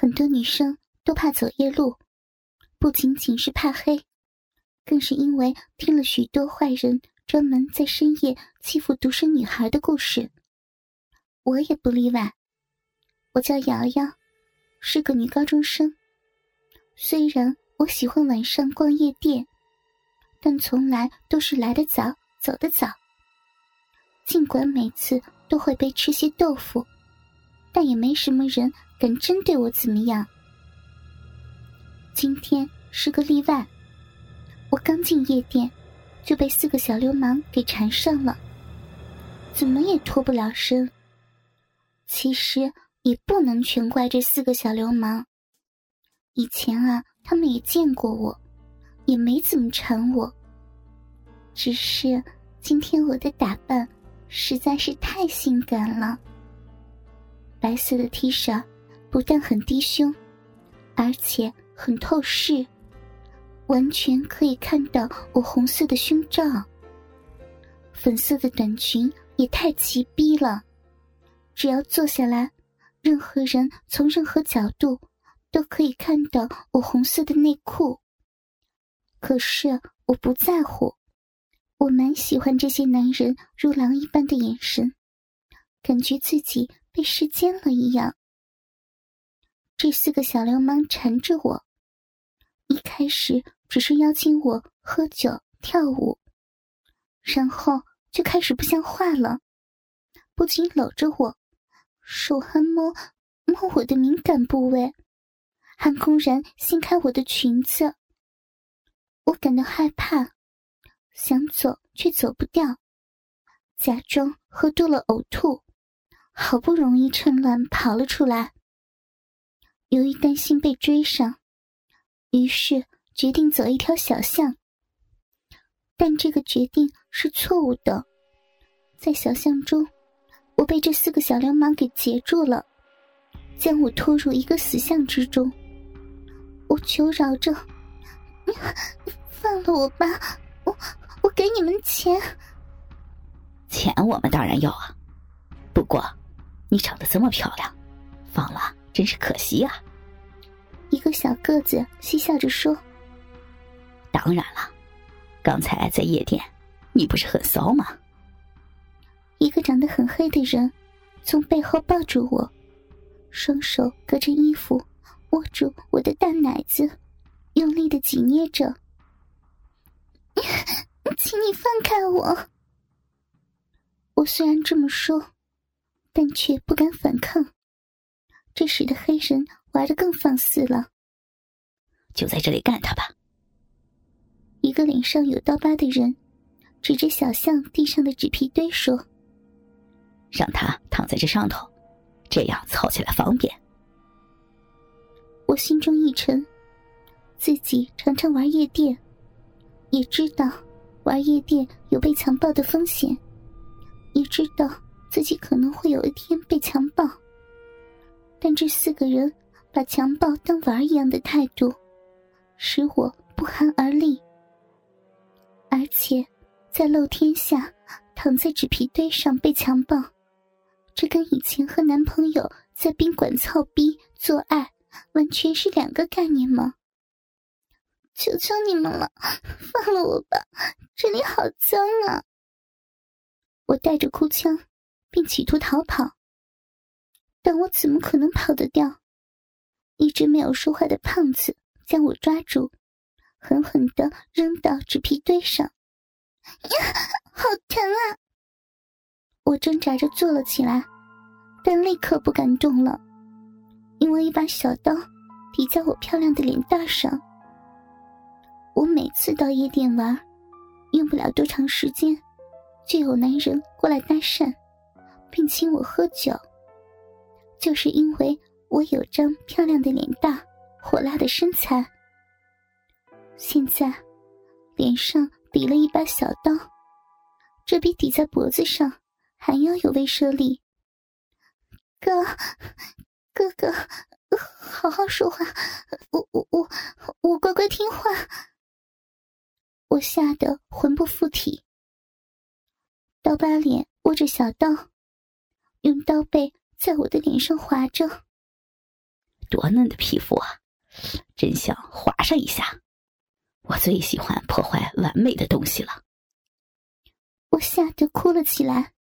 很多女生都怕走夜路，不仅仅是怕黑，更是因为听了许多坏人专门在深夜欺负独生女孩的故事。我也不例外。我叫瑶瑶，是个女高中生。虽然我喜欢晚上逛夜店，但从来都是来得早，走得早。尽管每次都会被吃些豆腐，但也没什么人敢真对我怎么样。今天是个例外，我刚进夜店，就被四个小流氓给缠上了，怎么也脱不了身。其实也不能全怪这四个小流氓。以前啊，他们也见过我，也没怎么缠我。只是今天我的打扮实在是太性感了。白色的 T 恤不但很低胸，而且很透视，完全可以看到我红色的胸罩。粉色的短裙也太奇逼了。只要坐下来，任何人从任何角度都可以看到我红色的内裤。可是我不在乎，我蛮喜欢这些男人如狼一般的眼神，感觉自己被视奸了一样。这四个小流氓缠着我，一开始只是邀请我喝酒跳舞，然后就开始不像话了，不仅搂着我。手还摸摸我的敏感部位，还公然掀开我的裙子。我感到害怕，想走却走不掉，假装喝多了呕吐，好不容易趁乱跑了出来。由于担心被追上，于是决定走一条小巷。但这个决定是错误的，在小巷中。我被这四个小流氓给截住了，将我拖入一个死巷之中。我求饶着：“放了我吧，我我给你们钱。”钱我们当然要啊，不过你长得这么漂亮，放了真是可惜啊。一个小个子嬉笑着说：“当然了，刚才在夜店，你不是很骚吗？”一个长得很黑的人从背后抱住我，双手隔着衣服握住我的大奶子，用力的挤捏着。请你放开我！我虽然这么说，但却不敢反抗，这使得黑人玩的更放肆了。就在这里干他吧！一个脸上有刀疤的人指着小巷地上的纸皮堆说。让他躺在这上头，这样操起来方便。我心中一沉，自己常常玩夜店，也知道玩夜店有被强暴的风险，也知道自己可能会有一天被强暴。但这四个人把强暴当玩一样的态度，使我不寒而栗。而且，在露天下躺在纸皮堆上被强暴。这跟以前和男朋友在宾馆操逼做爱，完全是两个概念吗？求求你们了，放了我吧，这里好脏啊！我带着哭腔，并企图逃跑，但我怎么可能跑得掉？一直没有说话的胖子将我抓住，狠狠的扔到纸皮堆上，呀，好疼啊！我挣扎着坐了起来，但立刻不敢动了，因为一把小刀抵在我漂亮的脸蛋上。我每次到夜店玩，用不了多长时间，就有男人过来搭讪，并请我喝酒。就是因为我有张漂亮的脸蛋、火辣的身材，现在脸上抵了一把小刀，这比抵在脖子上。还要有威慑力，哥，哥哥，好好说话，我我我我乖乖听话。我吓得魂不附体，刀疤脸握着小刀，用刀背在我的脸上划着。多嫩的皮肤啊，真想划上一下。我最喜欢破坏完美的东西了。我吓得哭了起来，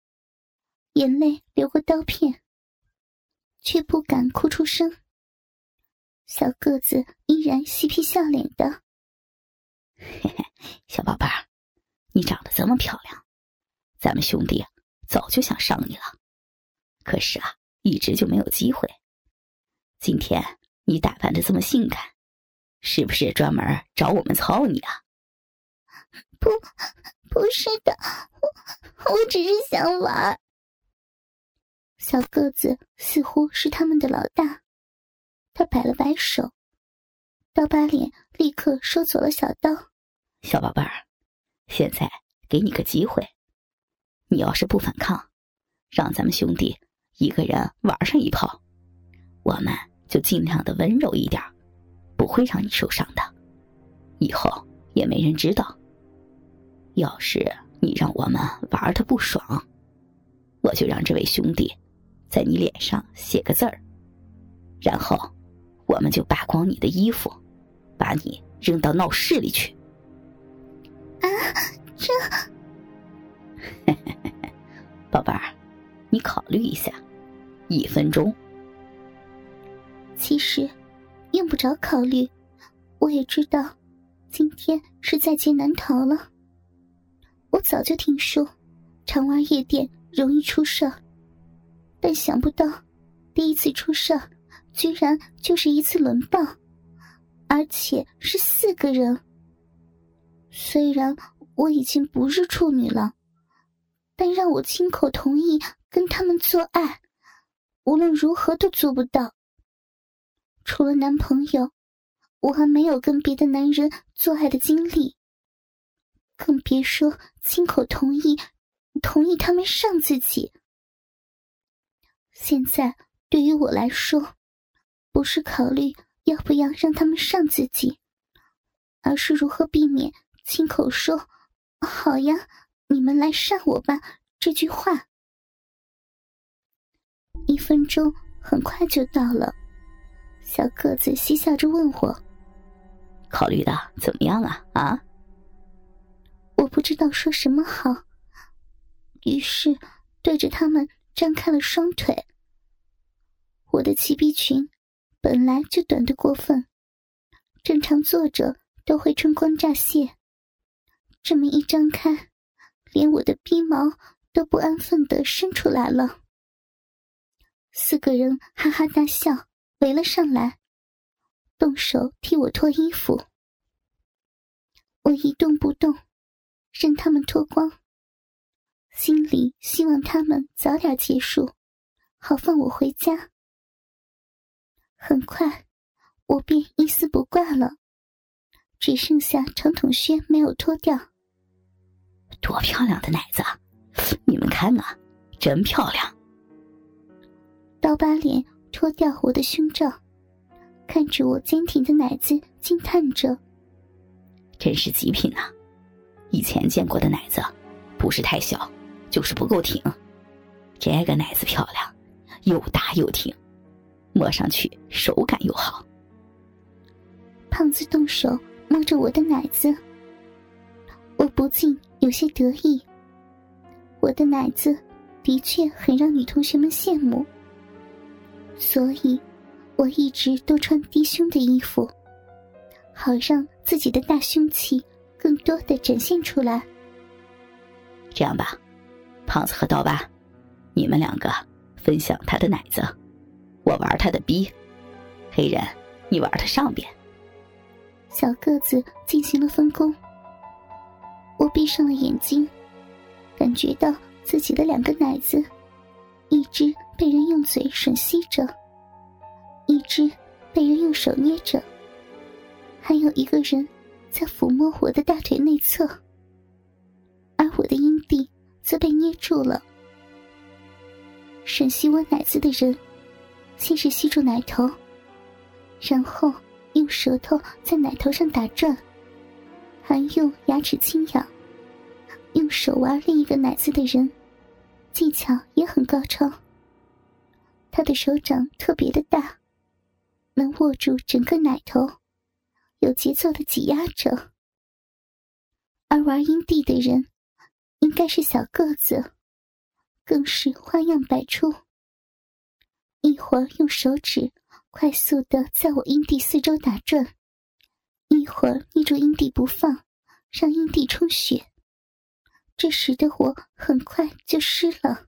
眼泪流过刀片，却不敢哭出声。小个子依然嬉皮笑脸的：“嘿嘿，小宝贝儿，你长得这么漂亮，咱们兄弟早就想上你了，可是啊，一直就没有机会。今天你打扮的这么性感，是不是专门找我们操你啊？”“不。”不是的，我我只是想玩。小个子似乎是他们的老大，他摆了摆手，刀疤脸立刻收走了小刀。小宝贝儿，现在给你个机会，你要是不反抗，让咱们兄弟一个人玩上一炮，我们就尽量的温柔一点，不会让你受伤的，以后也没人知道。要是你让我们玩的不爽，我就让这位兄弟在你脸上写个字儿，然后我们就扒光你的衣服，把你扔到闹市里去。啊，这，宝贝儿，你考虑一下，一分钟。其实用不着考虑，我也知道，今天是在劫难逃了。我早就听说，常玩夜店容易出事，但想不到第一次出事，居然就是一次轮暴，而且是四个人。虽然我已经不是处女了，但让我亲口同意跟他们做爱，无论如何都做不到。除了男朋友，我还没有跟别的男人做爱的经历。更别说亲口同意，同意他们上自己。现在对于我来说，不是考虑要不要让他们上自己，而是如何避免亲口说“好呀，你们来上我吧”这句话。一分钟很快就到了，小个子嬉笑着问我：“考虑的怎么样啊？啊？”我不知道说什么好，于是对着他们张开了双腿。我的齐臂裙本来就短的过分，正常坐着都会春光乍泄，这么一张开，连我的逼毛都不安分的伸出来了。四个人哈哈大笑，围了上来，动手替我脱衣服。我一动不动。任他们脱光，心里希望他们早点结束，好放我回家。很快，我便一丝不挂了，只剩下长筒靴没有脱掉。多漂亮的奶子，你们看啊，真漂亮！刀疤脸脱掉我的胸罩，看着我坚挺的奶子，惊叹着：“真是极品呐！”以前见过的奶子，不是太小，就是不够挺。这个奶子漂亮，又大又挺，摸上去手感又好。胖子动手摸着我的奶子，我不禁有些得意。我的奶子的确很让女同学们羡慕，所以我一直都穿低胸的衣服，好让自己的大胸器。更多的展现出来。这样吧，胖子和刀疤，你们两个分享他的奶子，我玩他的逼。黑人，你玩他上边。小个子进行了分工。我闭上了眼睛，感觉到自己的两个奶子，一只被人用嘴吮吸着，一只被人用手捏着，还有一个人。在抚摸我的大腿内侧，而我的阴蒂则被捏住了。吮吸我奶子的人，先是吸住奶头，然后用舌头在奶头上打转，还用牙齿轻咬。用手玩另一个奶子的人，技巧也很高超。他的手掌特别的大，能握住整个奶头，有节奏的挤压着。而玩阴蒂的人，应该是小个子，更是花样百出。一会儿用手指快速的在我阴蒂四周打转，一会儿捏住阴蒂不放，让阴蒂充血。这时的我很快就湿了。